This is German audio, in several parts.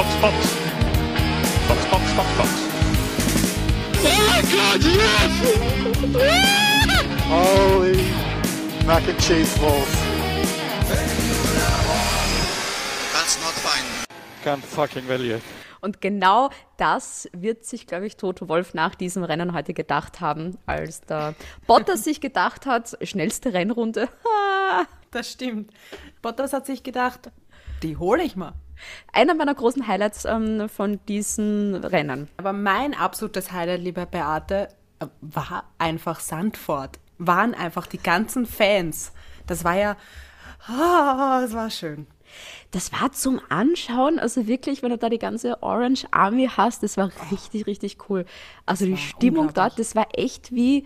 Box, Box. Box, Box, Box, Box. Oh Gott, yes! Holy mac and cheese balls. That's not fine. Can't fucking value. Und genau das wird sich, glaube ich, Toto Wolf nach diesem Rennen heute gedacht haben, als der Bottas sich gedacht hat, schnellste Rennrunde. Das stimmt. Bottas hat sich gedacht, die hole ich mal. Einer meiner großen Highlights ähm, von diesen Rennen. Aber mein absolutes Highlight, liebe Beate, äh, war einfach Sandford. Waren einfach die ganzen Fans. Das war ja, ah, es war schön. Das war zum Anschauen, also wirklich, wenn du da die ganze Orange Army hast, das war richtig, richtig cool. Also die Stimmung dort, das war echt wie,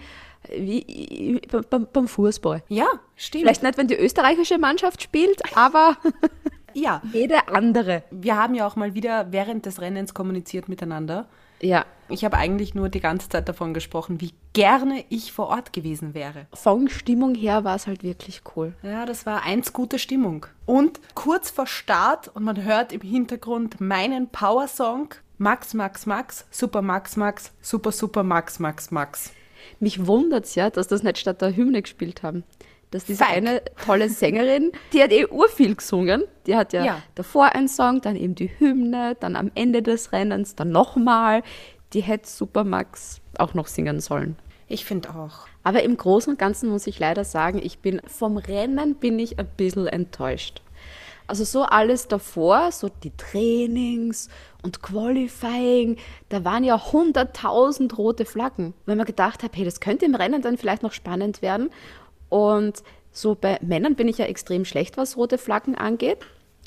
wie beim, beim Fußball. Ja, stimmt. Vielleicht nicht, wenn die österreichische Mannschaft spielt, aber ja. jede andere. Wir haben ja auch mal wieder während des Rennens kommuniziert miteinander. Ja, Ich habe eigentlich nur die ganze Zeit davon gesprochen, wie gerne ich vor Ort gewesen wäre. von Stimmung her war es halt wirklich cool. Ja, das war eins gute Stimmung. Und kurz vor Start und man hört im Hintergrund meinen Power-Song Max, Max, Max, Super Max, Max, Super, Super Max, Max, Max. Mich wundert's ja, dass das nicht statt der Hymne gespielt haben. Dass diese Fuck. eine tolle Sängerin, die hat eh urviel gesungen. Die hat ja, Ja. davor einen Song, dann eben die Hymne, dann am Ende des Rennens, dann nochmal. Die hätte Supermax auch noch singen sollen. Ich finde auch. Aber im Großen und Ganzen muss ich leider sagen, ich bin vom Rennen bin ich ein bisschen enttäuscht. Also so alles davor, so die Trainings und Qualifying, da waren ja hunderttausend rote Flaggen. Wenn man gedacht habe, hey, das könnte im Rennen dann vielleicht noch spannend werden. Und so bei Männern bin ich ja extrem schlecht, was rote Flaggen angeht,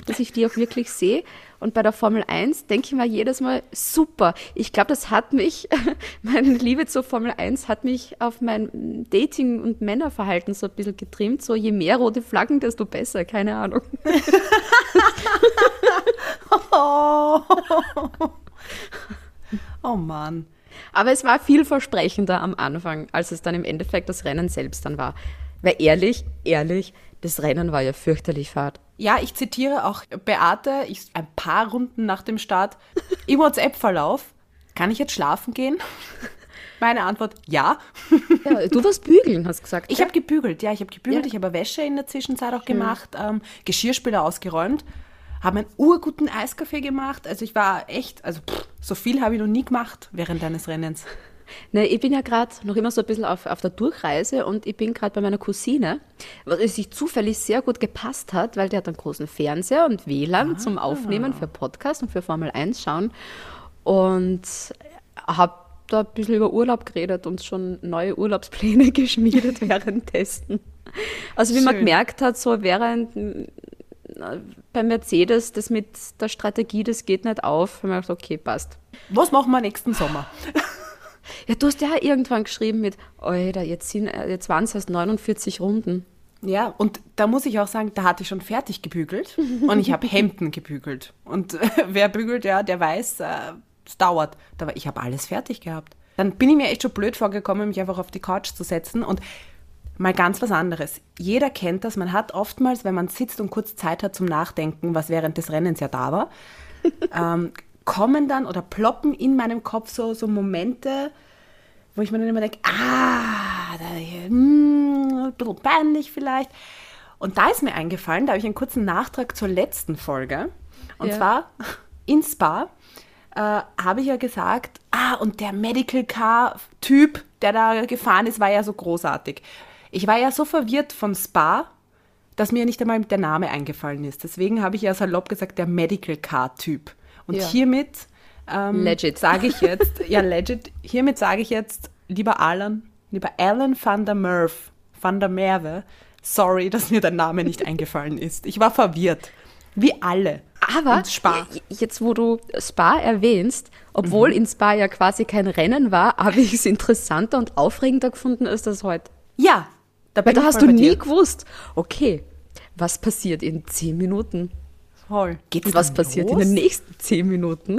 dass ich die auch wirklich sehe. Und bei der Formel 1 denke ich mir jedes Mal, super. Ich glaube, das hat mich, meine Liebe zur Formel 1 hat mich auf mein Dating- und Männerverhalten so ein bisschen getrimmt. So je mehr rote Flaggen, desto besser, keine Ahnung. Oh, oh Mann. Aber es war vielversprechender am Anfang, als es dann im Endeffekt das Rennen selbst dann war. Weil ehrlich, ehrlich, das Rennen war ja fürchterlich fad. Ja, ich zitiere auch Beate, ich, ein paar Runden nach dem Start im WhatsApp-Verlauf. Kann ich jetzt schlafen gehen? Meine Antwort, ja. Ja, du warst bügeln, hast gesagt. Ich habe gebügelt, ja, ich habe gebügelt, Ja. ich habe Wäsche in der Zwischenzeit auch gemacht, ähm, Geschirrspüler ausgeräumt, habe einen urguten Eiskaffee gemacht. Also ich war echt, also pff, so viel habe ich noch nie gemacht während eines Rennens. Ne, ich bin ja gerade noch immer so ein bisschen auf, auf der Durchreise und ich bin gerade bei meiner Cousine, was sich zufällig sehr gut gepasst hat, weil der hat einen großen Fernseher und WLAN zum Aufnehmen für Podcast und für Formel 1 schauen und habe da ein bisschen über Urlaub geredet und schon neue Urlaubspläne geschmiedet währenddessen. Also wie man Schön. gemerkt hat, so während äh, bei Mercedes, das mit der Strategie, das geht nicht auf, haben wir gedacht, okay, passt. Was machen wir nächsten Sommer? Ja, du hast ja irgendwann geschrieben mit, Alter, jetzt, sind, äh, jetzt waren es erst 49 Runden. Ja, und da muss ich auch sagen, da hatte ich schon fertig gebügelt und ich habe Hemden gebügelt. Und äh, wer bügelt, ja, der weiß, äh, es dauert. Da war, ich habe alles fertig gehabt. Dann bin ich mir echt schon blöd vorgekommen, mich einfach auf die Couch zu setzen und mal ganz was anderes. Jeder kennt das, man hat oftmals, wenn man sitzt und kurz Zeit hat zum Nachdenken, was während des Rennens ja da war, ähm, kommen dann oder ploppen in meinem Kopf so, so Momente, wo ich mir dann immer denke, ah, da, hm, ein bisschen peinlich vielleicht. Und da ist mir eingefallen, da habe ich einen kurzen Nachtrag zur letzten Folge. Und Ja. zwar in Spa äh, habe ich ja gesagt, ah, und der Medical Car-Typ, der da gefahren ist, war ja so großartig. Ich war ja so verwirrt von Spa, dass mir nicht einmal der Name eingefallen ist. Deswegen habe ich ja salopp gesagt, der Medical Car-Typ. Und Ja. hiermit ähm, Legit. sage ich jetzt, ja, legit, hiermit sage ich jetzt, lieber Alan, lieber Alan van der Merve, van der Merwe, sorry, dass mir der Name nicht eingefallen ist. Ich war verwirrt. Wie alle. Aber jetzt, wo du Spa erwähnst, obwohl in Spa ja quasi kein Rennen war, habe ich es interessanter und aufregender gefunden als das heute. Ja, da Weil da hast du nie dir. gewusst, okay, was passiert in zehn Minuten? Voll. Geht's was passiert los? in den nächsten zehn Minuten?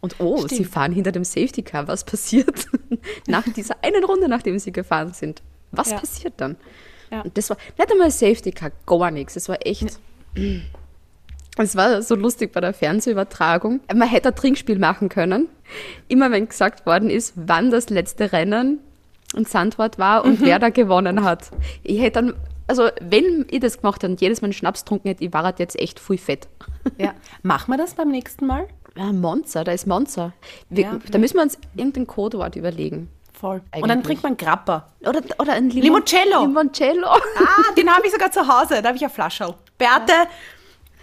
Und oh, sie Stimmt. fahren hinter dem Safety Car. Was passiert nach dieser einen Runde, nachdem sie gefahren sind? Was Ja. passiert dann? Ja. Und das war nicht einmal Safety Car, gar nichts. Es war echt. Es war so lustig bei der Fernsehübertragung. Man hätte ein Trinkspiel machen können. Immer wenn gesagt worden ist, wann das letzte Rennen und Sandwort war und wer da gewonnen hat. Ich hätte dann, also wenn ich das gemacht hätte und jedes Mal einen Schnaps getrunken hätte, ich war halt jetzt echt voll fett. Ja. Machen wir das beim nächsten Mal? Ah, Monza, da ist Monza. Wir, Ja. Da müssen wir uns irgendein Codewort überlegen. Voll. Und dann Eigentlich. trinkt man Grappa. Oder, oder ein Limon Limoncello. Limoncello. Ah, den habe ich sogar zu Hause. Da habe ich eine Flasche. Beate,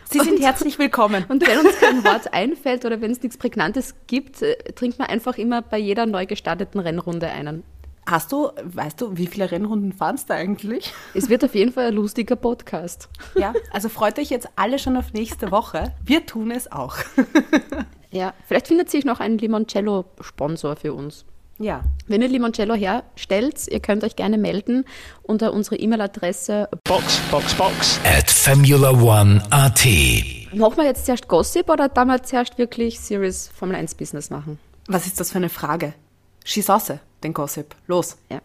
Sie sind herzlich willkommen. Und wenn uns kein Wort einfällt oder wenn es nichts Prägnantes gibt, äh, trinkt man einfach immer bei jeder neu gestarteten Rennrunde einen. Hast du, weißt du, wie viele Rennrunden fahrst du eigentlich? Es wird auf jeden Fall ein lustiger Podcast. Ja, also freut euch jetzt alle schon auf nächste Woche. Wir tun es auch. Ja, vielleicht findet sich noch ein Limoncello-Sponsor für uns. Ja. Wenn ihr Limoncello herstellt, ihr könnt euch gerne melden unter unsere E-Mail-Adresse. Box, Box, Box. at Formula One AT. Machen wir jetzt zuerst Gossip oder da wir zuerst wirklich Serious Formel 1 Business machen? Was ist das für eine Frage? Schieß aus, den Gossip. Los. Ja.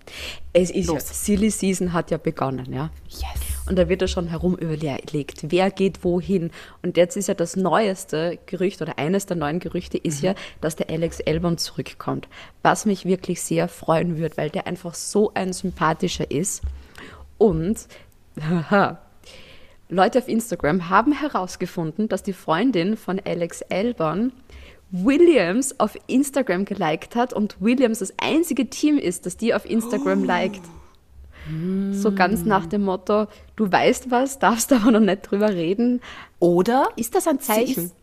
Es ist ja, Los. Silly Season hat ja begonnen, ja. Yes. Und da wird ja schon herum überlegt, wer geht wohin. Und jetzt ist ja das neueste Gerücht oder eines der neuen Gerüchte ist ja, dass der Alex Albon zurückkommt. Was mich wirklich sehr freuen wird, weil der einfach so ein sympathischer ist. Und haha, Leute auf Instagram haben herausgefunden, dass die Freundin von Alex Albon Williams auf Instagram geliked hat und Williams das einzige Team ist, das die auf Instagram liked. So ganz nach dem Motto, du weißt was, darfst aber noch nicht drüber reden. Oder Ist das ein Zeichen? ist,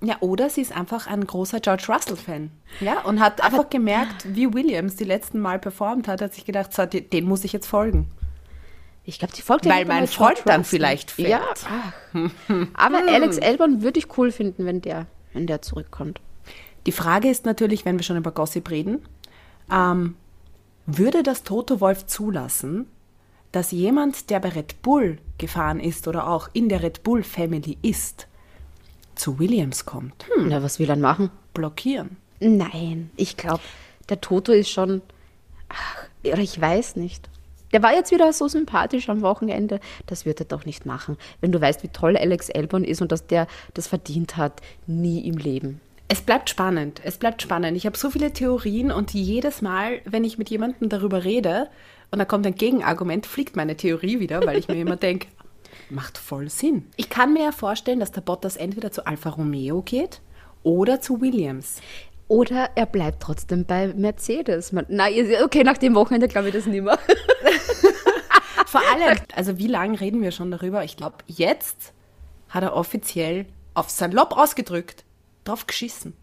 ja, oder sie ist einfach ein großer George Russell-Fan. Ja, und hat einfach gemerkt, wie Williams die letzten Mal performt hat, hat sich gedacht, so, den muss ich jetzt folgen. Ich glaube, die folgt Weil nicht mein Freund dann vielleicht fährt. Ja, aber Alex Albon würde ich cool finden, wenn der, wenn der zurückkommt. Die Frage ist natürlich, wenn wir schon über Gossip reden, ähm, würde das Toto Wolf zulassen, dass jemand, der bei Red Bull gefahren ist oder auch in der Red Bull Family ist, zu Williams kommt? Hm, Na, was will er machen? blockieren. Nein, ich glaube, der Toto ist schon. Ach, oder ich weiß nicht. Der war jetzt wieder so sympathisch am Wochenende. Das wird er doch nicht machen. Wenn du weißt, wie toll Alex Albon ist und dass der das verdient hat, nie im Leben. Es bleibt spannend. Es bleibt spannend. Ich habe so viele Theorien und jedes Mal, wenn ich mit jemandem darüber rede und da kommt ein Gegenargument, fliegt meine Theorie wieder, weil ich mir immer denke, macht voll Sinn. Ich kann mir ja vorstellen, dass der Bottas entweder zu Alfa Romeo geht oder zu Williams. Oder er bleibt trotzdem bei Mercedes. Man, na, ihr- okay, nach dem Wochenende glaube ich das nicht mehr. Vor allem, also wie lange reden wir schon darüber? Ich glaube, jetzt hat er offiziell auf sein Lob ausgedrückt, drauf geschissen.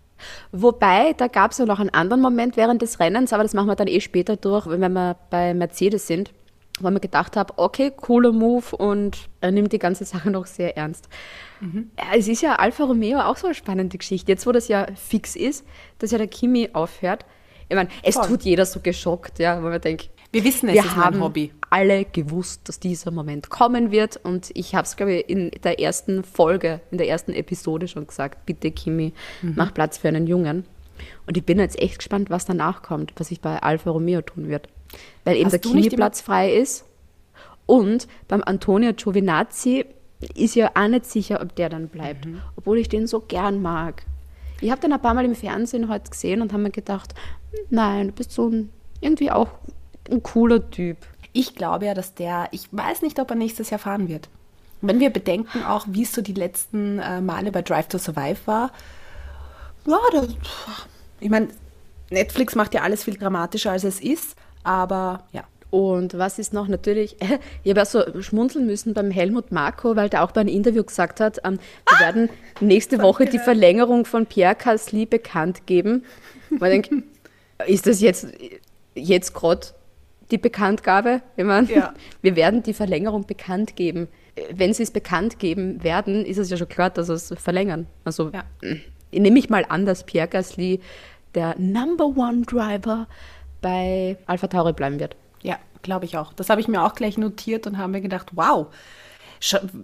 Wobei, da gab es ja noch einen anderen Moment während des Rennens, aber das machen wir dann eh später durch, wenn wir bei Mercedes sind, wo ich mir gedacht habe, okay, cooler Move und er nimmt die ganze Sache noch sehr ernst. Ja, es ist ja Alfa Romeo auch so eine spannende Geschichte. Jetzt, wo das ja fix ist, dass ja der Kimi aufhört. Ich meine, es Voll. tut jeder so geschockt, ja, weil man denkt, Wir wissen, es wir ist mein haben Hobby. alle gewusst, dass dieser Moment kommen wird und ich habe es, glaube ich, in der ersten Folge, in der ersten Episode schon gesagt, bitte Kimi, Mhm. mach Platz für einen Jungen. Und ich bin jetzt echt gespannt, was danach kommt, was sich bei Alfa Romeo tun wird. Weil eben Hast der Kimi Platz frei ist und beim Antonio Giovinazzi ist ja auch nicht sicher, ob der dann bleibt, Mhm. obwohl ich den so gern mag. Ich habe den ein paar Mal im Fernsehen heute gesehen und habe mir gedacht, nein, du bist so ein, irgendwie auch ein cooler Typ. Ich glaube ja, dass der, ich weiß nicht, ob er nächstes Jahr fahren wird. Wenn wir bedenken auch, wie es so die letzten äh, Male bei Drive to Survive war, ja, das, ich meine, Netflix macht ja alles viel dramatischer, als es ist, aber ja. Und was ist noch natürlich, ich habe auch so schmunzeln müssen beim Helmut Marko, weil der auch bei einem Interview gesagt hat, ähm, wir werden nächste Woche die Verlängerung von Pierre Gasly bekannt geben. Man denkt, ist das jetzt, jetzt gerade die Bekanntgabe? Ich meine, Ja. wir werden die Verlängerung bekannt geben. Wenn sie es bekannt geben werden, ist es ja schon klar, dass sie es verlängern. Also Ja. nehme ich mal an, dass Pierre Gasly der Number One Driver bei Alpha Tauri bleiben wird. Ja, glaube ich auch. Das habe ich mir auch gleich notiert und habe mir gedacht, wow,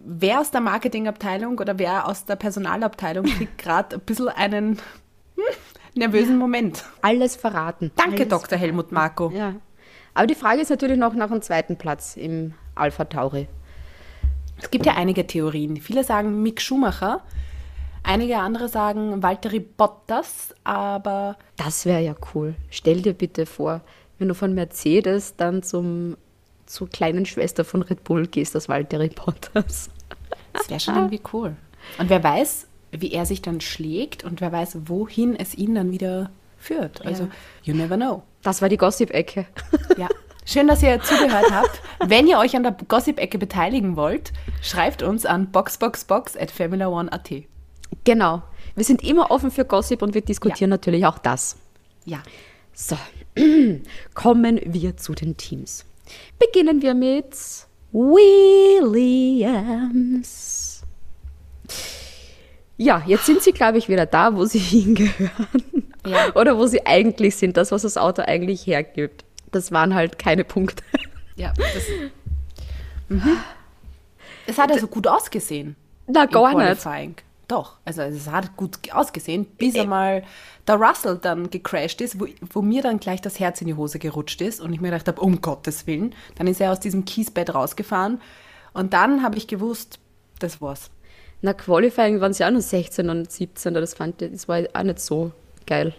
wer aus der Marketingabteilung oder wer aus der Personalabteilung kriegt gerade ein bisschen einen hm, nervösen Moment. Alles verraten. Danke, Alles Dr. Helmut Marko. Ja. Aber die Frage ist natürlich noch nach dem zweiten Platz im Alpha Tauri. Es gibt ja einige Theorien. Viele sagen Mick Schumacher, einige andere sagen Valtteri Bottas, aber Das wäre ja cool. Stell dir bitte vor, wenn du von Mercedes dann zum, zur kleinen Schwester von Red Bull gehst, das Valtteri Bottas. das wäre schon irgendwie cool. Und wer weiß, wie er sich dann schlägt und wer weiß, wohin es ihn dann wieder führt. Also, you never know. Das war die Gossip-Ecke. Ja. Schön, dass ihr zugehört habt. Wenn ihr euch an der Gossip-Ecke beteiligen wollt, schreibt uns an boxboxbox at formula1.at. Genau. Wir sind immer offen für Gossip und wir diskutieren natürlich auch das. Ja. So, kommen wir zu den Teams. Beginnen wir mit Williams. Ja, jetzt sind sie, glaube ich, wieder da, wo sie hingehören. Ja. Oder wo sie eigentlich sind, das, was das Auto eigentlich hergibt. Das waren halt keine Punkte. Ja. Das, mhm. Es hat also gut ausgesehen. Na, gar nicht. Qualifying. Doch, also es hat gut ausgesehen, bis einmal der Russell dann gecrashed ist, wo, wo mir dann gleich das Herz in die Hose gerutscht ist und ich mir gedacht habe, um Gottes Willen. Dann ist er aus diesem Kiesbett rausgefahren und dann habe ich gewusst, das war's. Na, Qualifying waren sie auch nur 16 und 17. Das, fand ich, das war auch nicht so geil.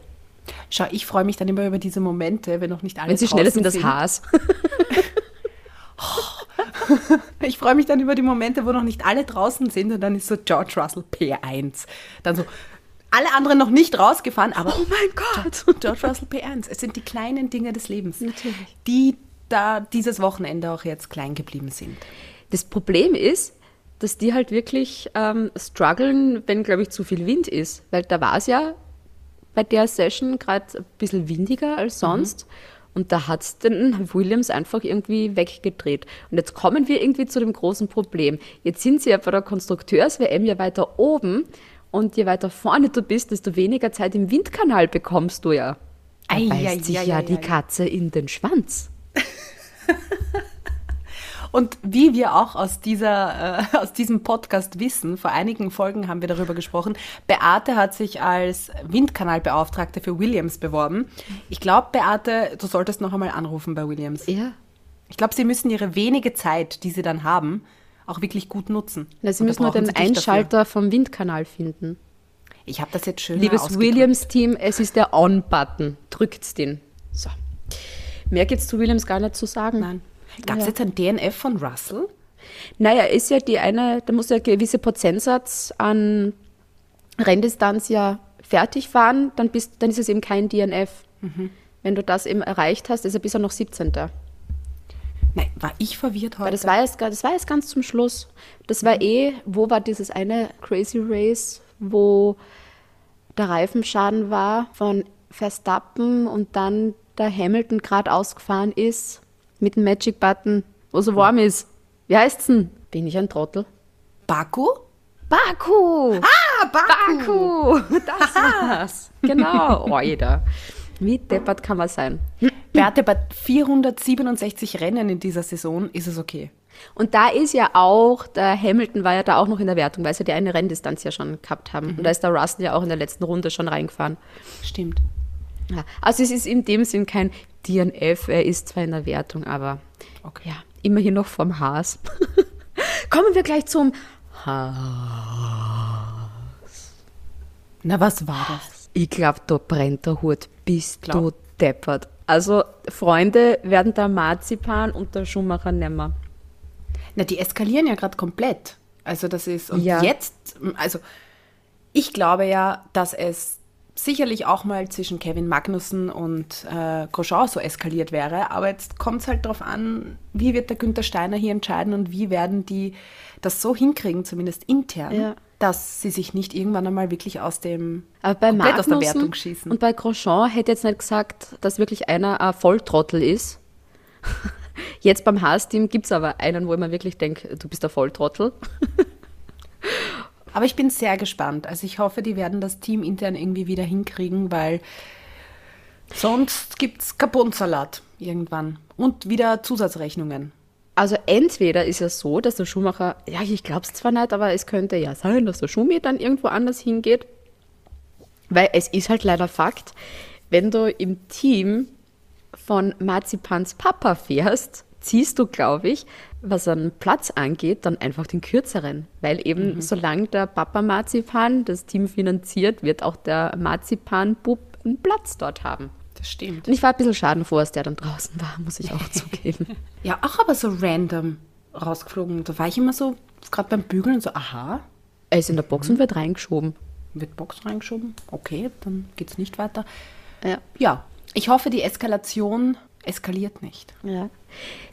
Schau, ich freue mich dann immer über diese Momente, wenn noch nicht alle Wenn sie schneller sind, das Haas. Ich freue mich dann über die Momente, wo noch nicht alle draußen sind und dann ist so George Russell P1. Dann so alle anderen noch nicht rausgefahren, aber Oh mein Gott. George Russell P1. Es sind die kleinen Dinge des Lebens, Natürlich. die da dieses Wochenende auch jetzt klein geblieben sind. Das Problem ist, dass die halt wirklich ähm, strugglen, wenn, glaube ich, zu viel Wind ist. Weil da war es ja bei der Session gerade ein bisschen windiger als sonst. Und da hat es den Williams einfach irgendwie weggedreht. Und jetzt kommen wir irgendwie zu dem großen Problem. Jetzt sind sie ja bei der Konstrukteurs-WM ja weiter oben. Und je weiter vorne du bist, desto weniger Zeit im Windkanal bekommst du ja. Da Ei, beißt ei, sich ei, ja die. Katze in den Schwanz. Und wie wir auch aus, dieser, äh, aus diesem Podcast wissen, vor einigen Folgen haben wir darüber gesprochen, Beate hat sich als Windkanalbeauftragte für Williams beworben. Ich glaube, Beate, du solltest noch einmal anrufen bei Williams. Ja. Ich glaube, sie müssen ihre wenige Zeit, die sie dann haben, auch wirklich gut nutzen. Na, sie Und müssen nur den dich dafür. Einschalter vom Windkanal finden. Ich habe das jetzt schön Liebes. Williams-Team, es ist der On-Button. Drückt den. So. Mehr gibt's zu Williams gar nicht zu sagen. Nein. Gab es Ja. jetzt ein DNF von Russell? Naja, ist ja die eine, da muss ja ein gewisser Prozentsatz an Renndistanz ja fertig fahren, dann, bist, dann ist es eben kein DNF. Mhm. Wenn du das eben erreicht hast, ist er bisher noch 17. Nein, war ich verwirrt heute? Weil das war, jetzt, das war jetzt ganz zum Schluss. Das war eh, wo war dieses eine Crazy Race, wo der Reifenschaden war von Verstappen und dann der Hamilton gerade ausgefahren ist mit dem Magic Button, wo so warm ist. Wie heißt's denn? Bin ich ein Trottel? Baku? Baku! Ah, Baku! Baku! Das war's. Genau. Oh, jeder. Wie deppert kann man sein? Beate, bei 467 Rennen in dieser Saison ist es okay. Und da ist ja auch, der Hamilton war ja da auch noch in der Wertung, weil sie die eine Renndistanz ja schon gehabt haben. Und da ist der Russell ja auch in der letzten Runde schon reingefahren. Stimmt. Ja, also es ist in dem Sinn kein DNF, er ist zwar in der Wertung, aber Okay. ja, immerhin noch vom Haas. Kommen wir gleich zum Na, was war das? Ich glaube, da brennt der Hut. Bist Glaub. du deppert. Also, Freunde werden der Marzipan und der Schumacher nimmer. Na, die eskalieren ja gerade komplett. Also das ist, und Ja. jetzt, also ich glaube ja, dass es sicherlich auch mal zwischen Kevin Magnussen und äh, Grosjean so eskaliert wäre, aber jetzt kommt es halt darauf an, wie wird der Günther Steiner hier entscheiden und wie werden die das so hinkriegen, zumindest intern, Ja. dass sie sich nicht irgendwann einmal wirklich aus dem Aber bei komplett aus der Magnussen Wertung schießen. und bei Grosjean hätte jetzt nicht gesagt, dass wirklich einer ein Volltrottel ist. Jetzt beim Haas-Team gibt es aber einen, wo ich mir wirklich denke, du bist ein Volltrottel. Aber ich bin sehr gespannt. Also ich hoffe, die werden das Team intern irgendwie wieder hinkriegen, weil sonst gibt es Carbonsalat irgendwann. Und wieder Zusatzrechnungen. Also entweder ist es so, dass der Schumacher, ja, ich glaube es zwar nicht, aber es könnte ja sein, dass der Schumi dann irgendwo anders hingeht. Weil es ist halt leider Fakt, wenn du im Team von Marzipans Papa fährst, ziehst du, glaube ich, was einen Platz angeht, dann einfach den kürzeren. Weil eben, solange der Papa Marzipan das Team finanziert, wird auch der Marzipan-Bub einen Platz dort haben. Das stimmt. Und ich war ein bisschen schadenfroh, als der dann draußen war, muss ich auch zugeben. Ja, auch aber so random rausgeflogen. Da war ich immer so, gerade beim Bügeln, so, aha, Er ist in der Box und wird reingeschoben. wird Box reingeschoben. Okay, dann geht's nicht weiter. Ja. Ja, ich hoffe, die Eskalation eskaliert nicht. Ja.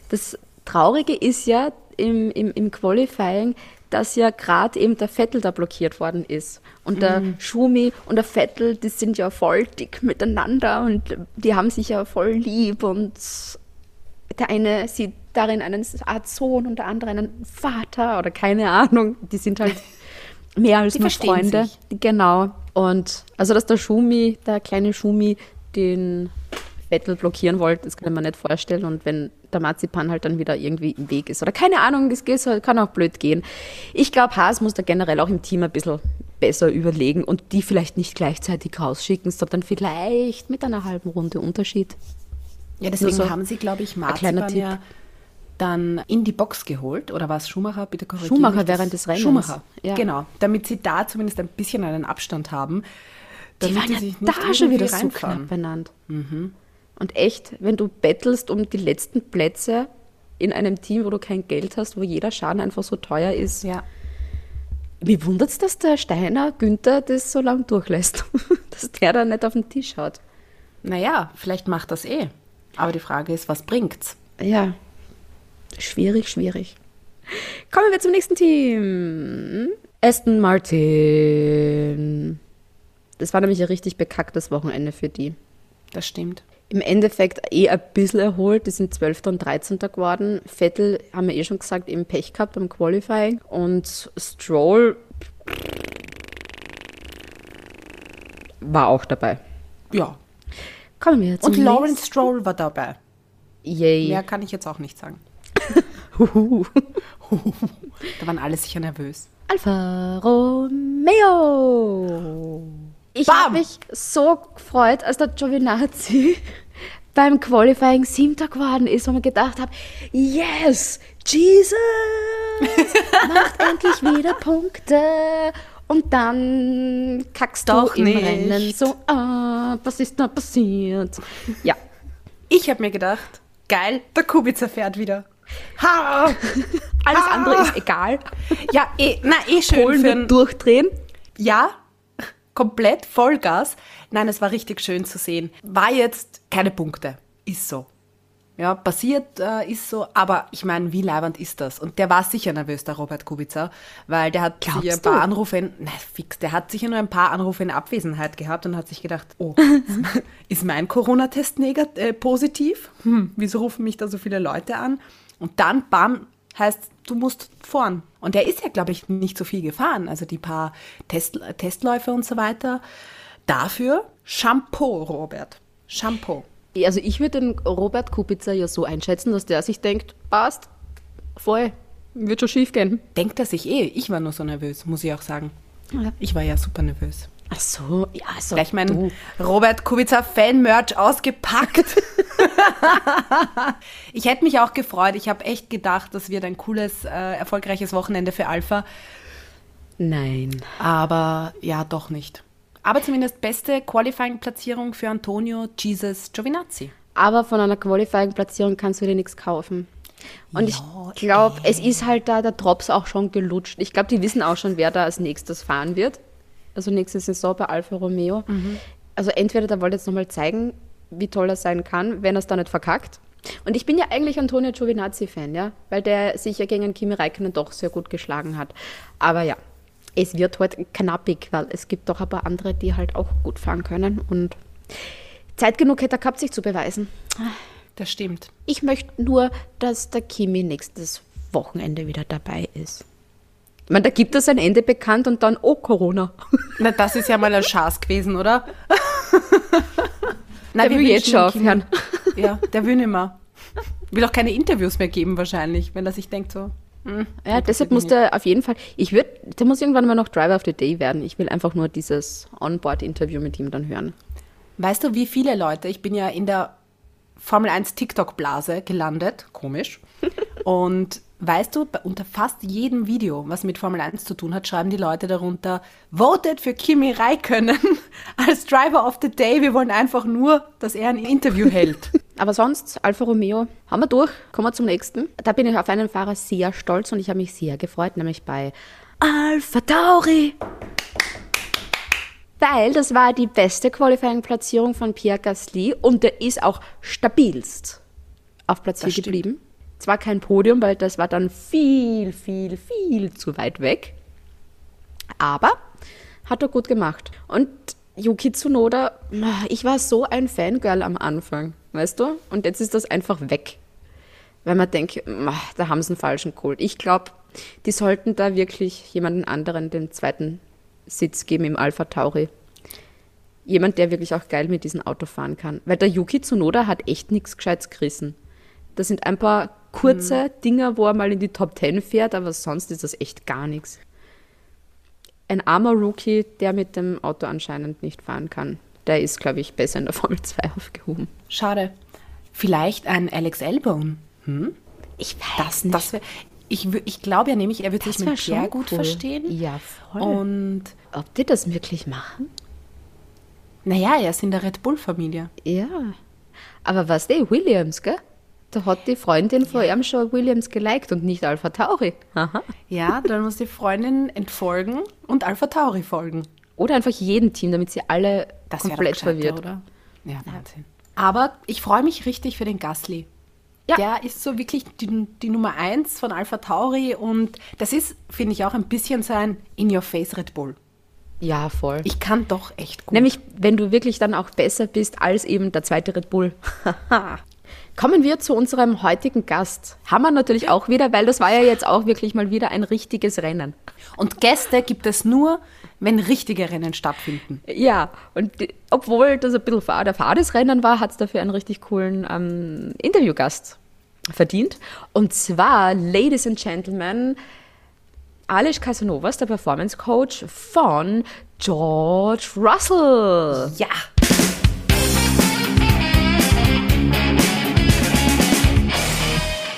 Das Traurige ist ja im, im, im Qualifying, dass ja gerade eben der Vettel da blockiert worden ist. Und der Schumi und der Vettel, die sind ja voll dick miteinander und die haben sich ja voll lieb und der eine sieht darin einen Art Sohn und der andere einen Vater oder keine Ahnung. Die sind halt mehr als Die nur Freunde. sich. Genau. Und also, dass der Schumi, der kleine Schumi, den Vettel blockieren wollte, das kann mir nicht vorstellen. Und wenn der Marzipan halt dann wieder irgendwie im Weg ist oder keine Ahnung, das geht, so- kann auch blöd gehen. Ich glaube, Haas muss da generell auch im Team ein bisschen besser überlegen und die vielleicht nicht gleichzeitig rausschicken, sondern vielleicht mit einer halben Runde Unterschied. Ja, deswegen Nur so haben sie, glaube ich, Marzipan ja dann in die Box geholt. Oder war es Schumacher? Bitte korrigieren. Schumacher mich, während des Rennens. Schumacher, Ja. genau. Damit sie da zumindest ein bisschen einen Abstand haben. Die damit waren ja da schon wieder so knapp benannt. Und echt, wenn du bettelst um die letzten Plätze in einem Team, wo du kein Geld hast, wo jeder Schaden einfach so teuer ist, Ja. Wie wundert es, dass der Steiner Günther das so lang durchlässt, dass der da nicht auf den Tisch haut. Naja, vielleicht macht das eh. Aber die Frage ist, was bringt's? Ja, schwierig, schwierig. Kommen wir zum nächsten Team. Aston Martin. Das war nämlich ein richtig bekacktes Wochenende für die. Das stimmt. Im Endeffekt eh ein bisschen erholt. Die sind 12. und 13. geworden. Vettel, haben wir eh schon gesagt, eben Pech gehabt beim Qualifying. Und Stroll war auch dabei. Ja. Kommen wir zum Und Lawrence Stroll war dabei. Yay. Mehr kann ich jetzt auch nicht sagen. Da waren alle sicher nervös. Alfa Romeo. Ich habe mich so gefreut, als der Giovinazzi beim Qualifying siebter geworden ist, wo man gedacht habe, yes, Jesus macht endlich wieder Punkte. Und dann kackst Doch du im nicht. Rennen so ab, was ist da passiert? Ja, Ich habe mir gedacht, geil, der Kubica fährt wieder. Ha! alles Ah! andere ist egal. Ja, eh, na, eh schön Polen für wird durchdrehen. Ja, komplett Vollgas. Nein, es war richtig schön zu sehen. War jetzt keine Punkte. Ist so. Ja, passiert äh, ist so, aber ich meine, wie leibend ist das? Und der war sicher nervös, der Robert Kubica, weil der hat Glaubst sicher ein paar du? Anrufe in, nein, fix, der hat sicher nur ein paar Anrufe in Abwesenheit gehabt und hat sich gedacht, oh, ist mein Corona-Test negat- äh, positiv? Hm, wieso rufen mich da so viele Leute an? Und dann, bam, heißt, du musst fahren. Und er ist ja, glaube ich, nicht so viel gefahren. Also die paar Test, Testläufe und so weiter. Dafür Shampoo, Robert. Shampoo. Also ich würde den Robert Kubica ja so einschätzen, dass der sich denkt, passt, voll, wird schon schief gehen. Denkt er sich eh. Ich war nur so nervös, muss ich auch sagen. Ich war ja super nervös. Ach so, ja, so. Gleich mein du. Robert Kubica Fan-Merch ausgepackt. ich hätte mich auch gefreut. Ich habe echt gedacht, das wird ein cooles, äh, erfolgreiches Wochenende für Alpha. Nein. Aber ja, doch nicht. Aber zumindest beste Qualifying-Platzierung für Antonio Jesus Giovinazzi. Aber von einer Qualifying-Platzierung kannst du dir nichts kaufen. Und Ja, ich glaube, es ist halt da der Drops auch schon gelutscht. Ich glaube, die wissen auch schon, wer da als nächstes fahren wird. Also nächste Saison bei Alfa Romeo. Also entweder der wollte jetzt nochmal zeigen, wie toll er sein kann, wenn er es da nicht verkackt. Und ich bin ja eigentlich Antonio Giovinazzi-Fan, ja, weil der sich ja gegen Kimi Räikkönen doch sehr gut geschlagen hat. Aber ja, es wird heute knappig, weil es gibt doch ein paar andere, die halt auch gut fahren können. Und Zeit genug hätte er gehabt, sich zu beweisen. Das stimmt. Ich möchte nur, dass der Kimi nächstes Wochenende wieder dabei ist. Meine, da gibt es ein Ende bekannt und dann, oh, Corona. Na, das ist ja mal ein Schatz gewesen, oder? Nein, Der will jetzt schon aufhören. Ja, der will nicht mehr. Will auch keine Interviews mehr geben wahrscheinlich, wenn er sich denkt so. hm, Ja, deshalb muss der auf jeden Fall, ich würde, der muss irgendwann mal noch Driver of the Day werden. Ich will einfach nur dieses On-Board-Interview mit ihm dann hören. Weißt du, wie viele Leute, ich bin ja in der Formel 1 TikTok-Blase gelandet, komisch. Und weißt du, unter fast jedem Video, was mit Formel 1 zu tun hat, schreiben die Leute darunter, voted für Kimi Räikkönen als Driver of the Day. Wir wollen einfach nur, dass er ein Interview hält. Aber sonst, Alfa Romeo, haben wir durch. Kommen wir zum nächsten. Da bin ich auf einen Fahrer sehr stolz und ich habe mich sehr gefreut, nämlich bei Alpha Tauri. Weil das war die beste Qualifying-Platzierung von Pierre Gasly und der ist auch stabilst auf Platz 4 stimmt. geblieben. Zwar kein Podium, weil das war dann viel, viel, viel zu weit weg. Aber hat er gut gemacht. Und Yuki Tsunoda, ich war so ein Fangirl am Anfang, weißt du? Und jetzt ist das einfach weg. Weil man denkt, da haben sie einen falschen geholt. Ich glaube, die sollten da wirklich jemanden anderen den zweiten Sitz geben im Alpha Tauri. Jemand, der wirklich auch geil mit diesem Auto fahren kann. Weil der Yuki Tsunoda hat echt nichts Gescheites gerissen. Das sind ein paar kurze Dinger, wo er mal in die Top 10 fährt, aber sonst ist das echt gar nichts. Ein armer Rookie, der mit dem Auto anscheinend nicht fahren kann. Der ist, glaube ich, besser in der Formel 2 aufgehoben. Schade. Vielleicht ein Alex Albon. Ich weiß Das, das wär, ich, ich glaube ja nämlich, er wird sich Das wär mit Pierre gut cool. verstehen. Ja, voll. Und Ob die das wirklich machen? naja, er ist in der Red Bull-Familie. Ja. Aber was der Williams, gell? Da hat die Freundin vor ihm schon Williams geliked und nicht Alpha Tauri. Aha. Ja, dann muss die Freundin entfolgen und Alpha Tauri folgen. Oder einfach jedem Team, damit sie alle Das wäre komplett verwirrt. oder? Ja, Wahnsinn. Aber ich freue mich richtig für den Gasly. Ja. Der ist so wirklich die, die Nummer eins von Alpha Tauri und das ist, finde ich, auch ein bisschen sein In-Your-Face Red Bull. Ja, voll. Ich kann doch echt gut. Nämlich, wenn du wirklich dann auch besser bist als eben der zweite Red Bull. Kommen wir zu unserem heutigen Gast. Haben wir natürlich auch wieder, weil das war ja jetzt auch wirklich mal wieder ein richtiges Rennen. Und Gäste gibt es nur, wenn richtige Rennen stattfinden. Ja, und die, obwohl das ein bisschen fad, ein fades Rennen war, hat es dafür einen richtig coolen ähm, Interviewgast verdient. Und zwar, Ladies and Gentlemen, Alish Casanovas, der Performance Coach von George Russell. Ja.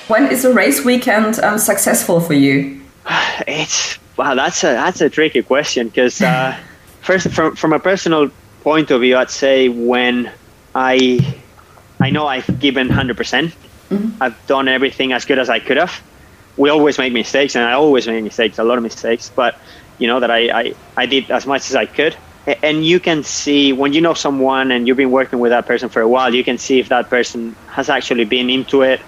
When is a race weekend um, successful for you? It's wow. That's a that's a tricky question because uh, first, from from a personal point of view, I'd say when I I know I've given hundred percent. I've done everything as good as I could have. We always make mistakes, and I always make mistakes, a lot of mistakes. But you know that I I, I did as much as I could. And you can see when you know someone and you've been working with that person for a while, you can see if that person has actually been into it,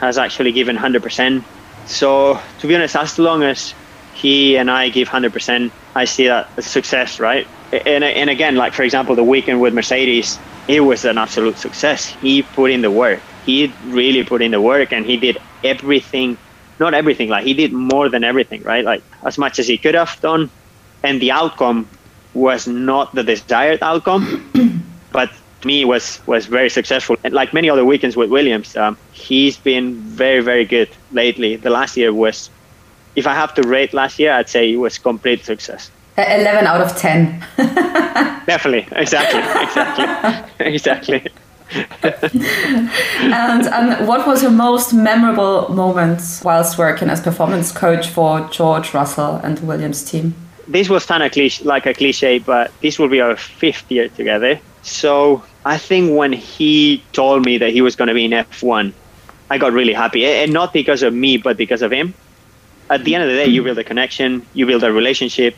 has actually given 100%. So, to be honest, as long as he and I give 100%, I see that as success, right? And, and again, like for example, the weekend with Mercedes, it was an absolute success. He put in the work. He really put in the work and he did everything, not everything, like he did more than everything, right? Like as much as he could have done. And the outcome was not the desired outcome, but me was was very successful. And like many other weekends with Williams, um, he's been very very good lately. The last year was, if I have to rate last year, I'd say it was complete success. 11 out of 10. Definitely, exactly, exactly, exactly. And um, what was your most memorable moment whilst working as performance coach for George Russell and the Williams team? This was kind of cliche, like a cliche, but this will be our fifth year together. So I think when he told me that he was going to be in F1, I got really happy, and not because of me, but because of him. At the end of the day, you build a connection, you build a relationship.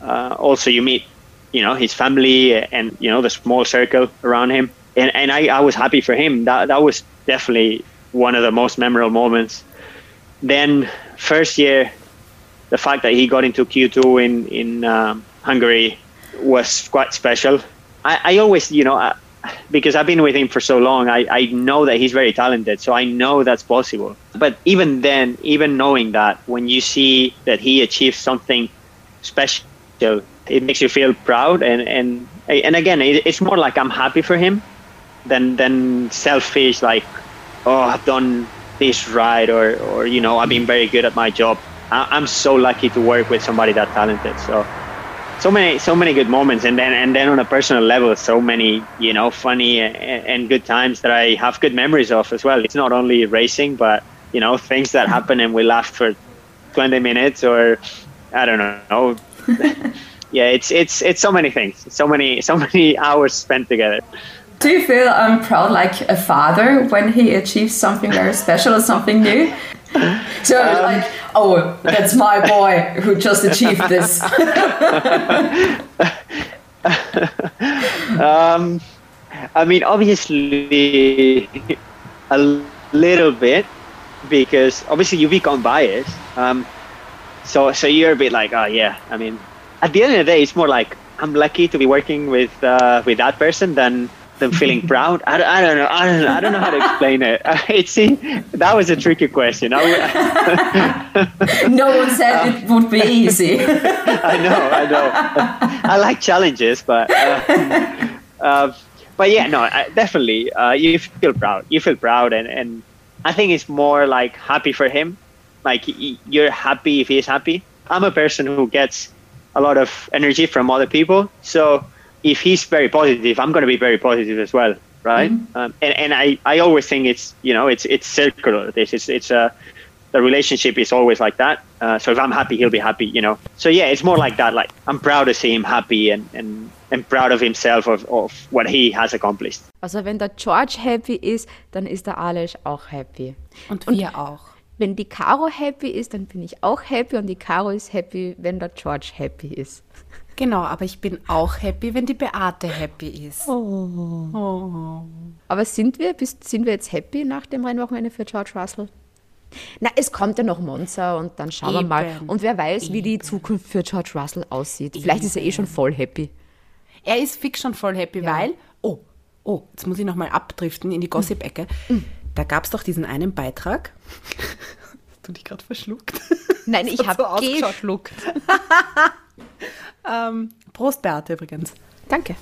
Uh, also, you meet, you know, his family and you know the small circle around him, and and I, I was happy for him. That that was definitely one of the most memorable moments. Then first year, the fact that he got into Q2 in in um, Hungary was quite special. I, I always, you know, I, because I've been with him for so long, I, I know that he's very talented, so I know that's possible. But even then, even knowing that, when you see that he achieves something special, it makes you feel proud. And and and again, it, it's more like I'm happy for him than than selfish, like, oh, I've done this right, or or you know, I've been very good at my job. I, I'm so lucky to work with somebody that talented. So so many so many good moments and then and then on a personal level so many you know funny and, and good times that i have good memories of as well it's not only racing but you know, things that happen and we laugh for 20 minutes or I don't know. yeah, it's it's it's so many things, so many so many hours spent together. Do you feel um, proud like a father when he achieves something very special or something new? So like, oh, that's my boy who just achieved this. Um, I mean, obviously, a little bit because obviously you become biased. Um, so so you're a bit like, oh yeah. I mean, at the end of the day, it's more like I'm lucky to be working with uh, with that person than than feeling proud. I, don't- I don't know. I don't know. I don't know how to explain it. It's see, that was a tricky question. I, no one said it would be easy. I know, I know. I like challenges, but uh, uh, but yeah, no, I, definitely. Uh, you feel proud. You feel proud, and and I think it's more like happy for him. Like you're happy if he's happy. I'm a person who gets a lot of energy from other people, so if he's very positive, I'm going to be very positive as well, right? Um, and and I, I always think it's you know it's it's circular. This it's it's a the relationship is always like that. Uh, so if I'm happy, he'll be happy, you know. So yeah, it's more like that. Like I'm proud to see him happy and and, and proud of himself of, of what he has accomplished. Also wenn der George happy ist, dann ist der Alex auch happy. Und wir auch. Wenn die Caro happy ist, dann bin ich auch happy und die Caro ist happy, wenn der George happy ist. Genau, aber ich bin auch happy, wenn die Beate happy ist. Aber sind wir, bist, sind wir jetzt happy nach dem Rennwochenende für George Russell? Na, es kommt ja noch Monza und dann schauen wir mal. Eben. Und wer weiß, wie die Zukunft für George Russell aussieht. Vielleicht ist er eh schon voll happy. Er ist fix schon voll happy, weil, oh, oh, jetzt muss ich nochmal abdriften in die Gossip-Ecke. Da gab es doch diesen einen Beitrag. Hast du dich gerade verschluckt? Nein, ich so habe ausgeschaut. geschluckt. ähm, Prost, Beate übrigens. Danke.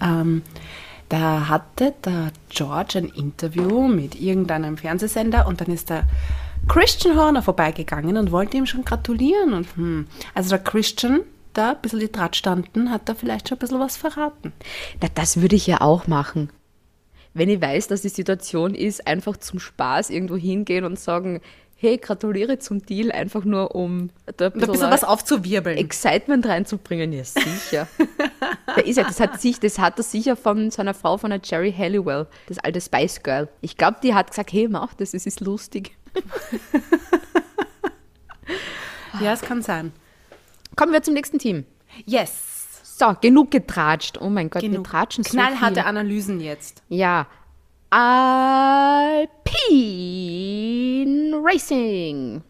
Ähm, da hatte der George ein Interview mit irgendeinem Fernsehsender und dann ist der Christian Horner vorbeigegangen und wollte ihm schon gratulieren. Und, hm, also der Christian, da ein bisschen die Draht standen, hat da vielleicht schon ein bisschen was verraten. Na, das würde ich ja auch machen. Wenn ich weiß, dass die Situation ist, einfach zum Spaß irgendwo hingehen und sagen, hey, gratuliere zum Deal, einfach nur um da ein bisschen was aufzuwirbeln. Excitement reinzubringen. Ja, sicher. Der ist ja, das hat sich, das hat er sicher von seiner Frau, von der Jerry Halliwell, das alte Spice Girl. Ich glaube, die hat gesagt, hey, mach das, es ist lustig. Ja, es kann sein. Kommen wir zum nächsten Team. Yes. So, genug getratscht. Oh mein Gott, wir Genug. tratschen so Knallharte viel. Analysen jetzt. Ja. Alpine Racing.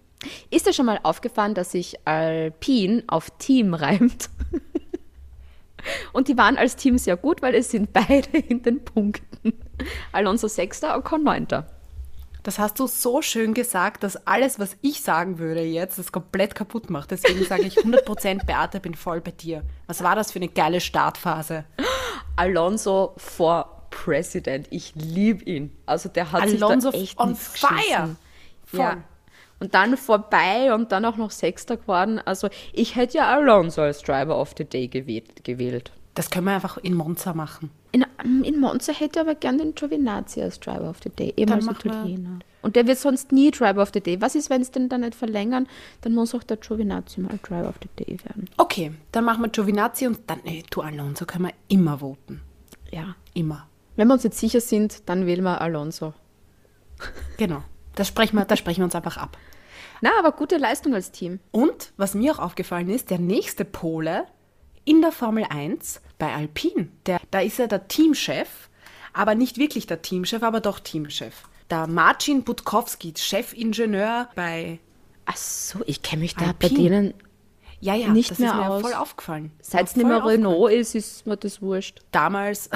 Ist dir schon mal aufgefallen, dass sich Alpine auf Team reimt? Und die waren als Team sehr gut, weil es sind beide in den Punkten. Alonso Sechster, Ocon Neunter. Das hast du so schön gesagt, dass alles, was ich sagen würde jetzt, das komplett kaputt macht. Deswegen sage ich 100% Beate, bin voll bei dir. Was war das für eine geile Startphase? Alonso for President. Ich liebe ihn. Also der hat Alonso sich da echt on fire. Ja. Und dann vorbei und dann auch noch Sechster geworden. Also ich hätte ja Alonso als Driver of the Day gewählt. Das können wir einfach in Monza machen. In, in Monza hätte ich aber gern den Giovinazzi als Driver of the Day, ehemals Italiener. Und der wird sonst nie Driver of the Day. Was ist, wenn es den dann nicht verlängern? Dann muss auch der Giovinazzi mal Driver of the Day werden. Okay, dann machen wir Giovinazzi und dann, nee, du Alonso können wir immer voten. Ja. Immer. Wenn wir uns jetzt sicher sind, dann wählen wir Alonso. Genau. Das sprechen wir, das sprechen wir uns einfach ab. Na, aber gute Leistung als Team. Und was mir auch aufgefallen ist, der nächste Pole in der Formel 1 bei Alpine, der, da ist er der Teamchef, aber nicht wirklich der Teamchef, aber doch Teamchef. Der Marcin Budkowski, Chefingenieur bei, Ach so, ich kenne mich da Alpine. bei denen. ja, ja, Nicht das mehr ist mir aus. voll aufgefallen. Seit es nicht mehr. Renault ist, ist mir das wurscht. Damals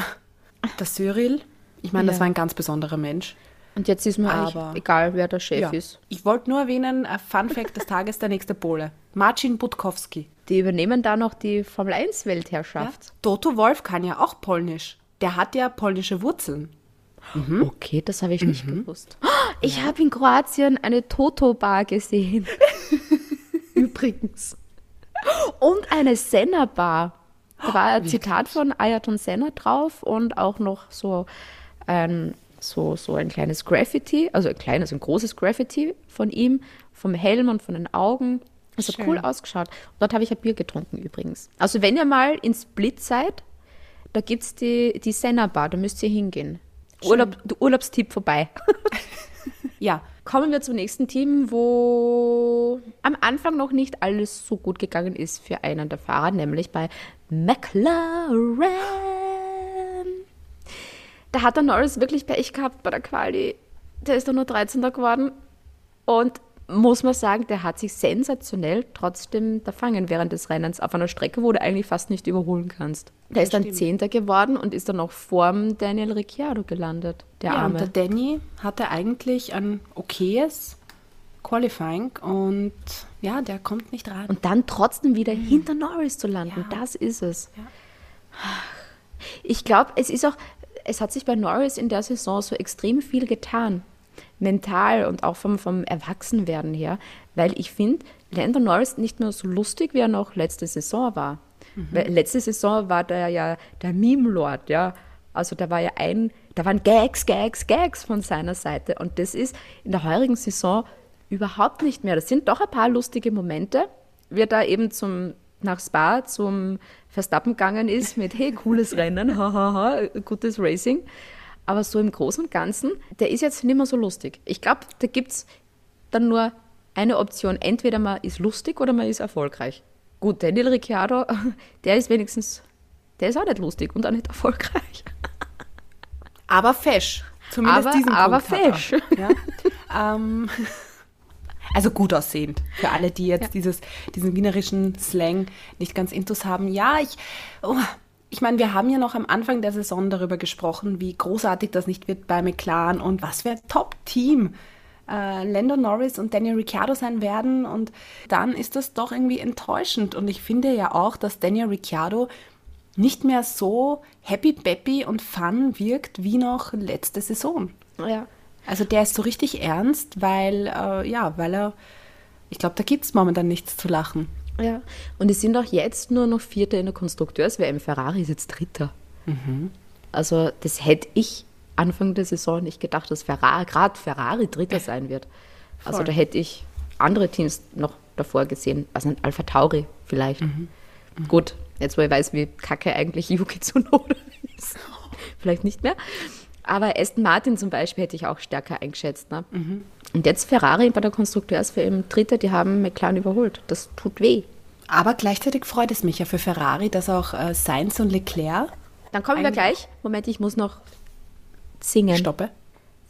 der Cyril, ich meine, das Ja. war ein ganz besonderer Mensch. Und jetzt ist mir Aber- egal, wer der Chef Ja. ist. Ich wollte nur erwähnen, ein Fun Fact des Tages, der nächste Pole. Marcin Budkowski. Die übernehmen da noch die Formel 1 Ja? Weltherrschaft. Toto Wolf kann ja auch Polnisch. Der hat ja polnische Wurzeln. Okay, das habe ich nicht gewusst. Ich habe in Kroatien eine Toto-Bar gesehen. Übrigens. Und eine Senna-Bar. Da war ein Zitat von Ayrton Senna drauf und auch noch so ein so, so ein kleines Graffiti, also ein kleines, ein großes Graffiti von ihm, vom Helm und von den Augen. Das hat Schön. cool ausgeschaut. Und dort habe ich ein Bier getrunken übrigens. Also wenn ihr mal in Split seid, da gibt es die, die Senna Bar, da müsst ihr hingehen. Urlaub, Urlaubstipp vorbei. Ja, Kommen wir zum nächsten Team, wo am Anfang noch nicht alles so gut gegangen ist für einen der Fahrer, nämlich bei McLaren. Da hat der Norris wirklich Pech gehabt bei der Quali. Der ist doch nur 13. geworden. Und muss man sagen, der hat sich sensationell trotzdem da fangen während des Rennens auf einer Strecke, wo du eigentlich fast nicht überholen kannst. Der ist dann stimmt. Zehnter geworden und ist dann auch vorm Daniel Ricciardo gelandet. Der ja, und Arme. der Danny hatte eigentlich ein okayes Qualifying und ja, der kommt nicht rein. Und dann trotzdem wieder hinter Norris zu landen, Ja. das ist es. Ich glaube, es ist auch, es hat sich bei Norris in der Saison so extrem viel getan. Mental und auch vom, vom Erwachsenwerden her, weil ich finde, Lando Norris nicht nur so lustig, wie er noch letzte Saison war. Weil letzte Saison war der ja der Meme-Lord, ja. Also da war ja ein, da waren Gags, Gags, Gags von seiner Seite. Und das ist in der heurigen Saison überhaupt nicht mehr. Das sind doch ein paar lustige Momente, wie er da eben zum, nach Spa zum Verstappen gegangen ist mit, hey, cooles Rennen, hahaha, gutes Racing. Aber so im Großen und Ganzen, der ist jetzt nicht mehr so lustig. Ich glaube, da gibt es dann nur eine Option. Entweder man ist lustig oder man ist erfolgreich. Gut, Daniel Ricciardo, der ist wenigstens, der ist auch nicht lustig und auch nicht erfolgreich. Aber fesch. Zumindest Aber- diesen aber Punkt fesch. Ja. ähm, also gut aussehend. Für alle, die jetzt dieses, diesen wienerischen Slang nicht ganz intus haben. Ja, ich, oh, ich meine, wir haben ja noch am Anfang der Saison darüber gesprochen, wie großartig das nicht wird bei McLaren und was für ein Top-Team äh, Lando Norris und Daniel Ricciardo sein werden. Und dann ist das doch irgendwie enttäuschend. Und ich finde ja auch, dass Daniel Ricciardo nicht mehr so happy, peppy und fun wirkt wie noch letzte Saison. Ja. Also der ist so richtig ernst, weil, äh, ja, weil er, ich glaube, da gibt es momentan nichts zu lachen. Ja, und es sind auch jetzt nur noch Vierte in der Konstrukteurs-WM. Ferrari ist jetzt Dritter. Also das hätte ich Anfang der Saison nicht gedacht, dass Ferrari, gerade Ferrari Dritter sein wird. Also Voll. da hätte ich andere Teams noch davor gesehen. Also ein Alpha Tauri vielleicht. Gut, jetzt wo ich weiß, wie kacke eigentlich Yuki Tsunoda ist. vielleicht nicht mehr. Aber Aston Martin zum Beispiel hätte ich auch stärker eingeschätzt. Ne? Und jetzt Ferrari bei der Konstrukteurs-WM Dritter, die haben McLaren überholt. Das tut weh. Aber gleichzeitig freut es mich ja für Ferrari, dass auch äh, Sainz und Leclerc Dann kommen wir gleich. Moment, ich muss noch singen. stoppe.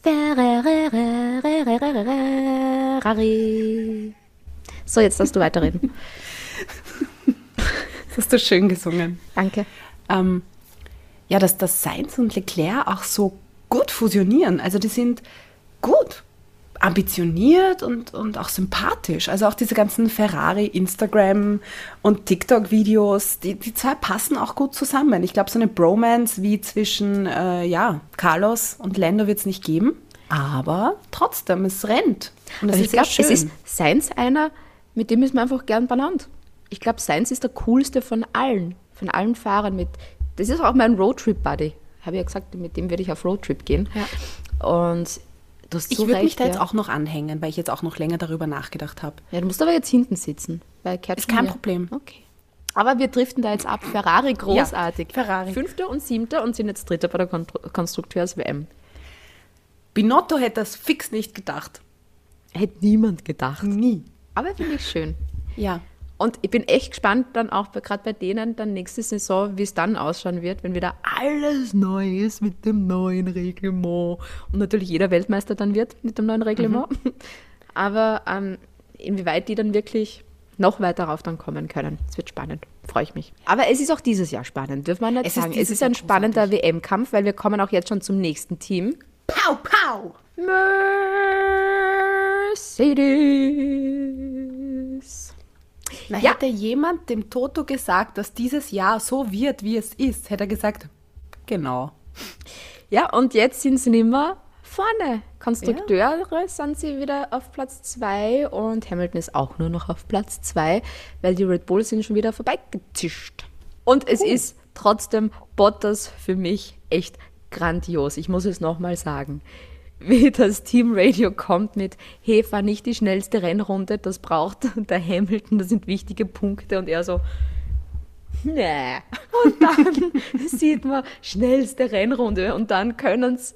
Ferrari. So, jetzt darfst du weiterreden. Das hast du schön gesungen. Danke. Ähm, ja, dass das Sainz und Leclerc auch so gut fusionieren. Also die sind gut, ambitioniert und, und auch sympathisch. Also auch diese ganzen Ferrari, Instagram und TikTok-Videos, die, die zwei passen auch gut zusammen. Ich glaube, so eine Bromance wie zwischen äh, ja, Carlos und Lando wird es nicht geben. Aber trotzdem, es rennt. Und es Aber ist glaube, sehr es schön. ist Seins einer, mit dem ist man einfach gern benannt. Ich glaube, Seins ist der coolste von allen, von allen Fahrern. Mit, das ist auch mein Roadtrip-Buddy. Habe ich ja gesagt, mit dem werde ich auf Roadtrip gehen. Und du hast ich so würde mich da ja. jetzt auch noch anhängen, weil ich jetzt auch noch länger darüber nachgedacht habe. Ja, du musst aber jetzt hinten sitzen. Weil Ist kein hier- Problem. Okay. Aber wir driften da jetzt ab. Ferrari großartig. Ferrari. Fünfter und siebter und sind jetzt Dritter bei der Kon Konstrukteurs-WM. Binotto hätte das fix nicht gedacht. Hätte niemand gedacht. Nie. Aber finde ich schön. Ja. Und ich bin echt gespannt dann auch gerade bei denen dann nächste Saison, wie es dann ausschauen wird, wenn wieder alles neu ist mit dem neuen Reglement. Und natürlich jeder Weltmeister dann wird mit dem neuen Reglement. Aber ähm, inwieweit die dann wirklich noch weiter rauf dann kommen können. Es wird spannend. Freue ich mich. Aber es ist auch dieses Jahr spannend, dürfen wir nicht Es ist sagen. Es dieses ist ein spannender WM-Kampf, weil wir kommen auch jetzt schon zum nächsten Team. Pow, pow! Mercedes. Na, Ja. hätte jemand dem Toto gesagt, dass dieses Jahr so wird, wie es ist, hätte er gesagt, genau. Ja, und jetzt sind sie nicht mehr vorne. Konstrukteure sind sie wieder auf Platz 2 und Hamilton ist auch nur noch auf Platz 2, weil die Red Bulls sind schon wieder vorbeigezischt. Und es ist trotzdem Bottas für mich echt grandios. Ich muss es nochmal sagen. Wie das Teamradio kommt mit, hey, fahr nicht die schnellste Rennrunde, das braucht der Hamilton, das sind wichtige Punkte. Und er so, nee. Und dann sieht man, schnellste Rennrunde. Und dann können sie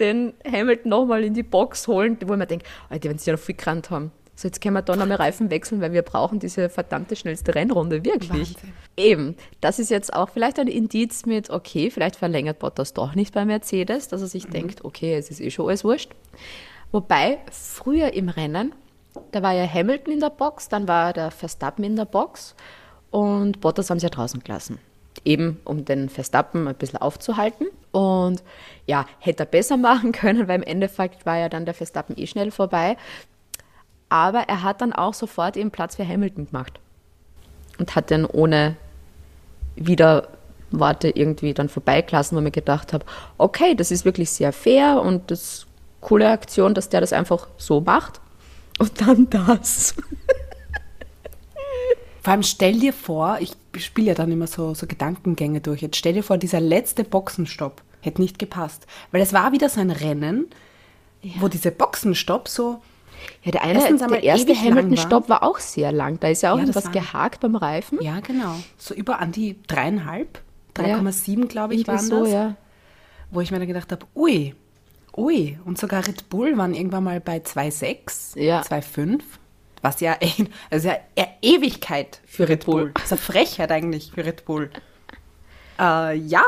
den Hamilton nochmal in die Box holen, wo ich mir denke, Alter, wenn sie ja noch viel gerannt haben. So, jetzt können wir da nochmal Reifen wechseln, weil wir brauchen diese verdammte schnellste Rennrunde, wirklich. Wahnsinn. Eben, das ist jetzt auch vielleicht ein Indiz mit, okay, vielleicht verlängert Bottas doch nicht bei Mercedes, dass er sich denkt, okay, es ist eh schon alles wurscht. Wobei, früher im Rennen, da war ja Hamilton in der Box, dann war der Verstappen in der Box und Bottas haben sie ja draußen gelassen. Eben, um den Verstappen ein bisschen aufzuhalten. Und ja, hätte er besser machen können, weil im Endeffekt war ja dann der Verstappen eh schnell vorbei. Aber er hat dann auch sofort eben Platz für Hamilton gemacht. Und hat den ohne Widerworte irgendwie dann vorbeigelassen, wo mir gedacht habe, okay, das ist wirklich sehr fair und das ist eine coole Aktion, dass der das einfach so macht. Und dann das. Vor allem stell dir vor, ich spiele ja dann immer so, so Gedankengänge durch. Jetzt stell dir vor, dieser letzte Boxenstopp hätte nicht gepasst. Weil es war wieder so ein Rennen, wo diese Boxenstopp so. Ja, der, eine, Erstens der erste Hamilton-Stopp war auch sehr lang. Da ist ja auch Ja, das was war- gehakt beim Reifen. Ja, genau. So über an die dreieinhalb, 3,7 glaube ich waren so, das. ja. Wo ich mir dann gedacht habe, ui, ui. Und sogar Red Bull waren irgendwann mal bei 2,6, Ja. 2,5. Was ja, also ja Ewigkeit für Red Bull. Das ist eine Frechheit eigentlich für Red Bull. Äh, ja.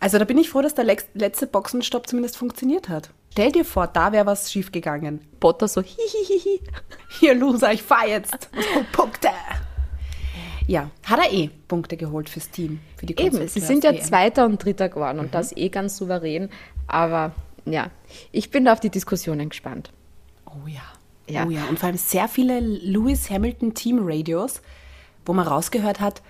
Also da bin ich froh, dass der letzte Boxenstopp zumindest funktioniert hat. Stell dir vor, da wäre was schiefgegangen. Bottas so, hihihihi. Hier, Loser, ich fahr jetzt. Oh, Punkte. Ja, hat er eh Punkte geholt fürs Team, für die Eben, sie sind ja. Zweiter und Dritter geworden und das eh ganz souverän. Aber ja, ich bin da auf die Diskussionen gespannt. Oh ja. Ja. Oh ja. Und vor allem sehr viele Lewis Hamilton Team Radios, wo man rausgehört hat,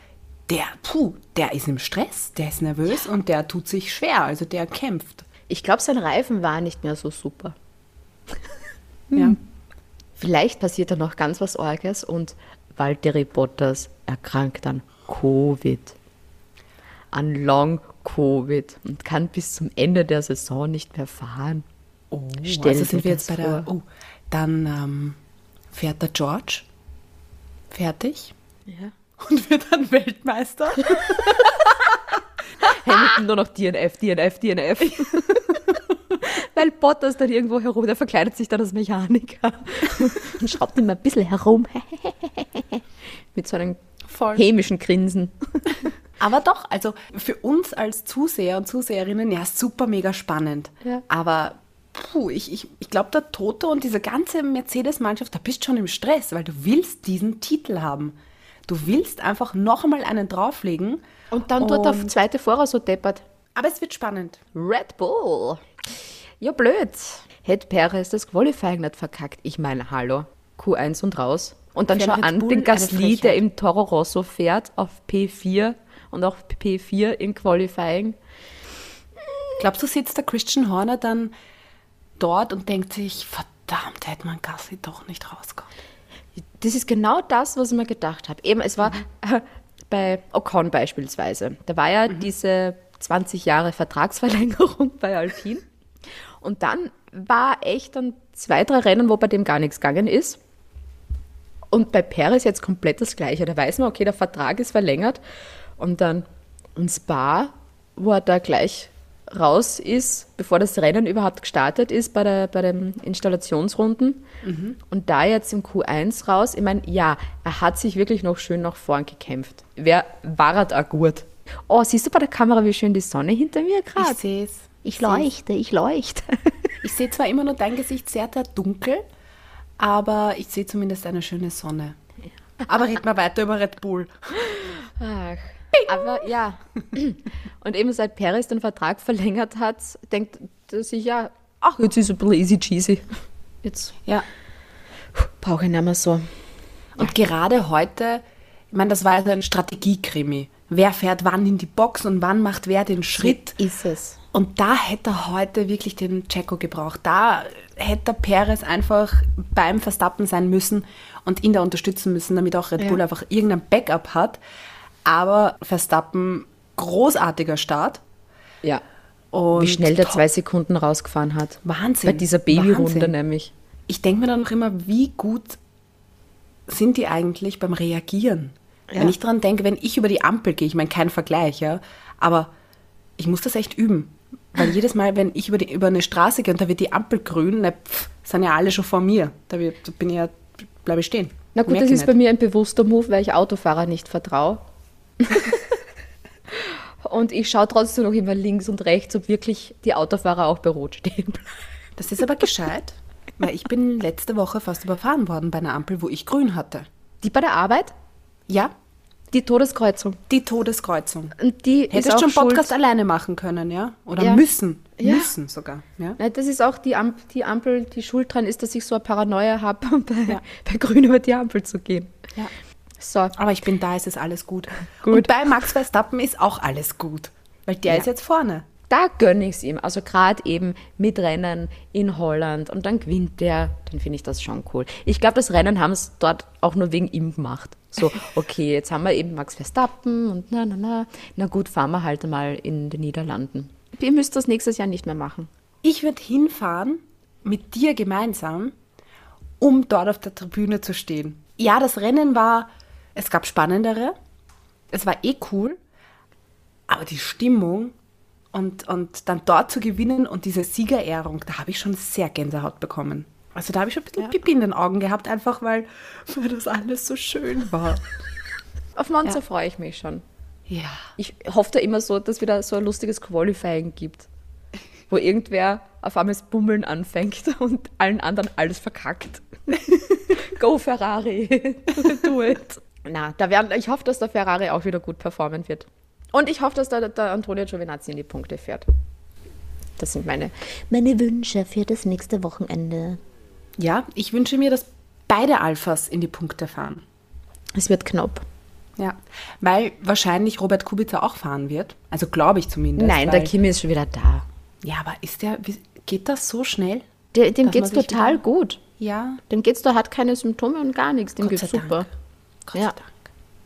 der, puh, der ist im Stress, der ist nervös und der tut sich schwer, also der kämpft. Ich glaube, sein Reifen war nicht mehr so super. Ja. Vielleicht passiert da noch ganz was Orges und Valtteri Bottas erkrankt an Covid. An Long-Covid und kann bis zum Ende der Saison nicht mehr fahren. Oh, Stell also sind wir jetzt bei der. vor. Oh, dann ähm, fährt der George fertig Ja. und wird dann Weltmeister. Hamilton nur noch DNF, DNF, DNF. Weil Bottas dann irgendwo herum, der verkleidet sich dann als Mechaniker und schraubt immer ein bisschen herum. Mit so einem Voll. hämischen Grinsen. Aber doch, also für uns als Zuseher und Zuseherinnen, ja, super mega spannend. Ja. Aber puh, ich, ich, ich glaube, der Toto und diese ganze Mercedes-Mannschaft, da bist schon im Stress, weil du willst diesen Titel haben. Du willst einfach noch einmal einen drauflegen. Und dann tut der Und- zweite Fahrer so deppert. Aber es wird spannend. Red Bull. Ja, blöd. Hätte Perez das Qualifying nicht verkackt. Ich meine, hallo. Q1 und raus. Und dann Für schau Red an Bull den Gasly, der im Toro Rosso fährt, auf P4 und auch P4 im Qualifying. Glaubst du, sitzt der Christian Horner dann dort und denkt sich, verdammt, hätte man Gasly doch nicht rausgehauen. Das ist genau das, was ich mir gedacht habe. Eben, es war äh, bei Ocon beispielsweise. Da war ja diese 20 Jahre Vertragsverlängerung bei Alpine. Und dann war echt dann zwei, drei Rennen, wo bei dem gar nichts gegangen ist. Und bei Perez jetzt komplett das Gleiche. Da weiß man, okay, der Vertrag ist verlängert. Und dann ein Spa, wo er da gleich raus ist, bevor das Rennen überhaupt gestartet ist bei, der, bei den Installationsrunden. Und da jetzt im Q1 raus, ich meine, ja, er hat sich wirklich noch schön nach vorn gekämpft. Wer war er gut? Oh, siehst du bei der Kamera, wie schön die Sonne hinter mir gerade? Ich sehe es. Ich leuchte, ich leuchte. Ich sehe zwar immer nur dein Gesicht sehr, sehr dunkel, aber ich sehe zumindest eine schöne Sonne. Aber red mal weiter über Red Bull. Ach, aber ja. Und eben seit Perez den Vertrag verlängert hat, denkt er sich ja, ach, jetzt ist es ein bisschen easy cheesy. Jetzt Ja. brauche ich nicht mehr so. Und gerade heute, ich meine, das war also ein Strategiekrimi. Wer fährt wann in die Box und wann macht wer den Schritt? Ist es. Und da hätte er heute wirklich den Checo gebraucht. Da hätte Perez einfach beim Verstappen sein müssen und ihn da unterstützen müssen, damit auch Red Ja. Bull einfach irgendein Backup hat. Aber Verstappen, großartiger Start. Ja. Und Wie schnell der zwei Sekunden rausgefahren hat. Wahnsinn. Bei dieser Babyrunde Wahnsinn. nämlich. Ich denke mir dann noch immer, wie gut sind die eigentlich beim Reagieren? Ja. Wenn ich daran denke, wenn ich über die Ampel gehe, ich meine, kein Vergleich, ja, aber ich muss das echt üben. Weil jedes Mal, wenn ich über, die, über eine Straße gehe und da wird die Ampel grün, na, pff, sind ja alle schon vor mir. Da, wird, da bin ich ja, bleibe ich stehen. Na gut, Merke das ist bei nicht. mir ein bewusster Move, weil ich Autofahrer nicht vertraue. und ich schaue trotzdem noch immer links und rechts, ob wirklich die Autofahrer auch bei Rot stehen bleiben. Das ist aber gescheit, weil ich bin letzte Woche fast überfahren worden bei einer Ampel, wo ich grün hatte. Die bei der Arbeit, Ja, die Todeskreuzung. die Todeskreuzung. Und die Hättest schon Podcast schuld. alleine machen können, ja? Oder Ja. müssen. Ja. Müssen sogar. Ja? Nein, das ist auch die, Amp die Ampel, die Schuld dran ist, dass ich so eine Paranoia habe, bei, Ja. bei Grün über die Ampel zu gehen. Ja. So, Aber ich bin da, es ist alles gut. Gut. Und bei Max Verstappen ist auch alles gut. Weil der Ja. ist jetzt vorne. da gönne ich es ihm. Also gerade eben mit Rennen in Holland und dann gewinnt der, dann finde ich das schon cool. Ich glaube, das Rennen haben es dort auch nur wegen ihm gemacht. So, okay, jetzt haben wir eben Max Verstappen und na, na, na. Na gut, fahren wir halt mal in den Niederlanden. Ihr müsst das nächstes Jahr nicht mehr machen. Ich würde hinfahren mit dir gemeinsam, um dort auf der Tribüne zu stehen. Ja, das Rennen war, es gab spannendere, es war eh cool, aber die Stimmung und, und dann dort zu gewinnen und diese Siegerehrung, da habe ich schon sehr Gänsehaut bekommen. Also da habe ich schon ein bisschen Pipi in den Augen gehabt, einfach weil, weil das alles so schön war. Auf Monza Ja. freue ich mich schon. Ja. Ich hoffe da immer so, dass wieder so ein lustiges Qualifying gibt, wo irgendwer auf einmal das Bummeln anfängt und allen anderen alles verkackt. Go Ferrari, do it. Na, da werden, ich hoffe, dass der Ferrari auch wieder gut performen wird. Und ich hoffe, dass der, der Antonio Giovinazzi in die Punkte fährt. Das sind meine, meine Wünsche für das nächste Wochenende. Ja, ich wünsche mir, dass beide Alphas in die Punkte fahren. Es wird knapp. Ja, weil wahrscheinlich Robert Kubica auch fahren wird. Also glaube ich zumindest. Nein, der Kimi ist schon wieder da. Ja, aber ist der, wie, geht das so schnell? Der, dem geht's sich total wieder- gut. Ja, Dem geht's, der hat keine Symptome und gar nichts. Dem Gott geht's super. Dank. Gott Ja. sei Dank.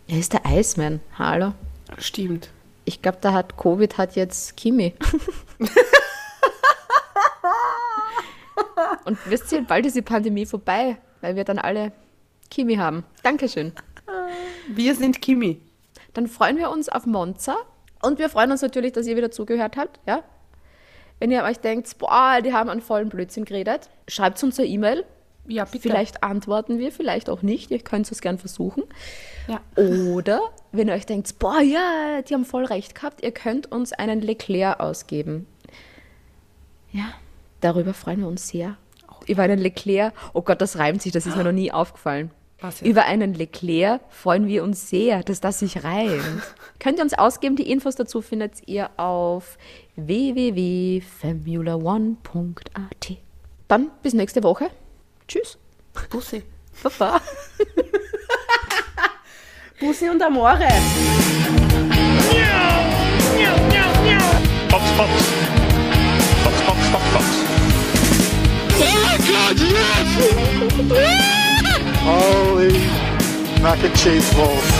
Er ist der Iceman. Hallo. Stimmt. Ich glaube, da hat Covid hat jetzt Kimi. Und wisst ihr, bald ist die Pandemie vorbei, weil wir dann alle Kimi haben. Dankeschön. Wir sind Kimi. Dann freuen wir uns auf Monza und wir freuen uns natürlich, dass ihr wieder zugehört habt. Ja? Wenn ihr euch denkt, boah, die haben einen vollen Blödsinn geredet, schreibt uns eine E-Mail. Ja, bitte. Vielleicht antworten wir, vielleicht auch nicht. Ihr könnt es gern versuchen. Ja. Oder wenn ihr euch denkt, boah, ja, die haben voll recht gehabt, ihr könnt uns einen Leclerc ausgeben. Ja, darüber freuen wir uns sehr. Über einen Leclerc, oh Gott, das reimt sich, das ist mir noch nie aufgefallen. Über einen Leclerc freuen wir uns sehr, dass das sich reimt. Könnt ihr uns ausgeben? Die Infos dazu findet ihr auf www.formula1.at. Dann bis nächste Woche. Tschüss. Bussi. Baba. Bussi und Amore. Fox, Fox. Fox, Fox, Fox, Fox. Holy mac and cheese balls.